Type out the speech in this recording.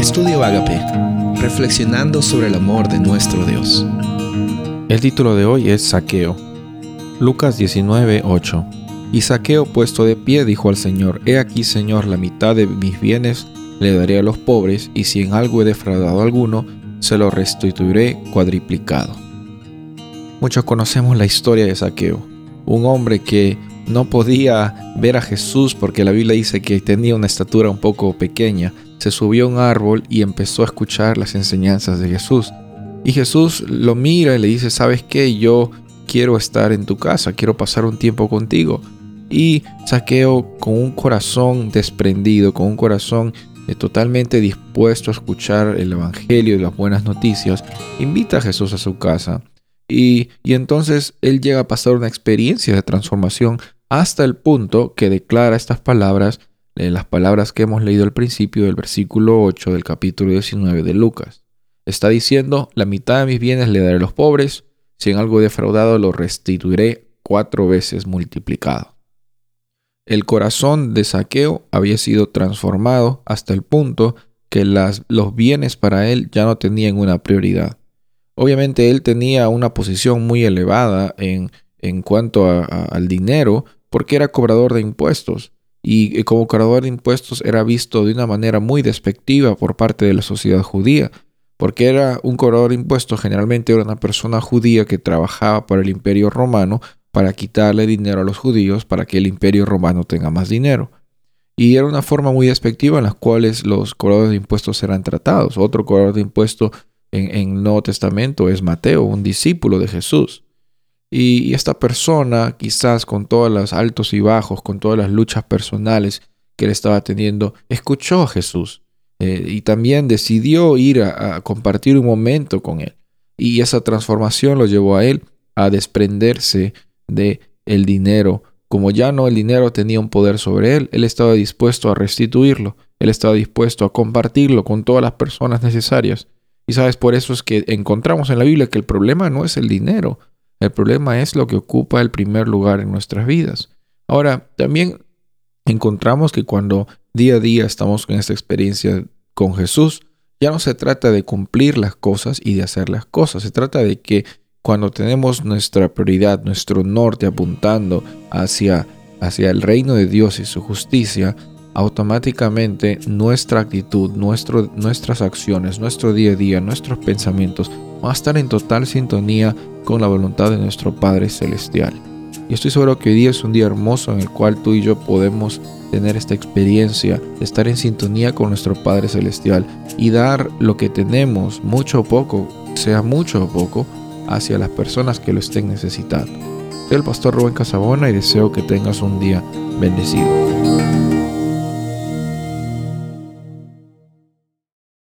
Estudio Agape, reflexionando sobre el amor de nuestro Dios. El título de hoy es Saqueo. Lucas 19, 8. Y Saqueo puesto de pie dijo al Señor, He aquí Señor, la mitad de mis bienes le daré a los pobres, y si en algo he defraudado a alguno, se lo restituiré cuadriplicado. Muchos conocemos la historia de Saqueo, un hombre que no podía ver a Jesús porque la Biblia dice que tenía una estatura un poco pequeña, se subió a un árbol y empezó a escuchar las enseñanzas de Jesús. Y Jesús lo mira y le dice, ¿sabes qué? Yo quiero estar en tu casa, quiero pasar un tiempo contigo. Y Saqueo con un corazón desprendido, con un corazón eh, totalmente dispuesto a escuchar el Evangelio y las buenas noticias, invita a Jesús a su casa. Y, y entonces él llega a pasar una experiencia de transformación hasta el punto que declara estas palabras, las palabras que hemos leído al principio del versículo 8 del capítulo 19 de Lucas. Está diciendo, la mitad de mis bienes le daré a los pobres, si en algo defraudado lo restituiré cuatro veces multiplicado. El corazón de Saqueo había sido transformado hasta el punto que los bienes para él ya no tenían una prioridad. Obviamente él tenía una posición muy elevada en, en cuanto al dinero, porque era cobrador de impuestos y como cobrador de impuestos era visto de una manera muy despectiva por parte de la sociedad judía, porque era un cobrador de impuestos, generalmente era una persona judía que trabajaba para el imperio romano para quitarle dinero a los judíos para que el imperio romano tenga más dinero. Y era una forma muy despectiva en la cual los cobradores de impuestos eran tratados. Otro cobrador de impuestos en, en Nuevo Testamento es Mateo, un discípulo de Jesús. Y, esta persona, quizás con todos los altos y bajos, con todas las luchas personales que él estaba teniendo, escuchó a Jesús eh, y también decidió ir a, compartir un momento con él. Y esa transformación lo llevó a él a desprenderse de el dinero. Como ya no el dinero tenía un poder sobre él, él estaba dispuesto a restituirlo, él estaba dispuesto a compartirlo con todas las personas necesarias. Y sabes, por eso es que encontramos en la Biblia que el problema no es el dinero, el problema es lo que ocupa el primer lugar en nuestras vidas. Ahora, también encontramos que cuando día a día estamos con esta experiencia con Jesús, ya no se trata de cumplir las cosas y de hacer las cosas, se trata de que cuando tenemos nuestra prioridad, nuestro norte apuntando hacia, hacia el reino de Dios y su justicia, automáticamente nuestra actitud, nuestro, nuestras acciones, nuestro día a día, nuestros pensamientos van a estar en total sintonía con la voluntad de nuestro Padre Celestial. Y estoy seguro que hoy día es un día hermoso en el cual tú y yo podemos tener esta experiencia estar en sintonía con nuestro Padre Celestial y dar lo que tenemos, mucho o poco, sea mucho o poco, hacia las personas que lo estén necesitando. Soy el pastor Rubén Casabona y deseo que tengas un día bendecido.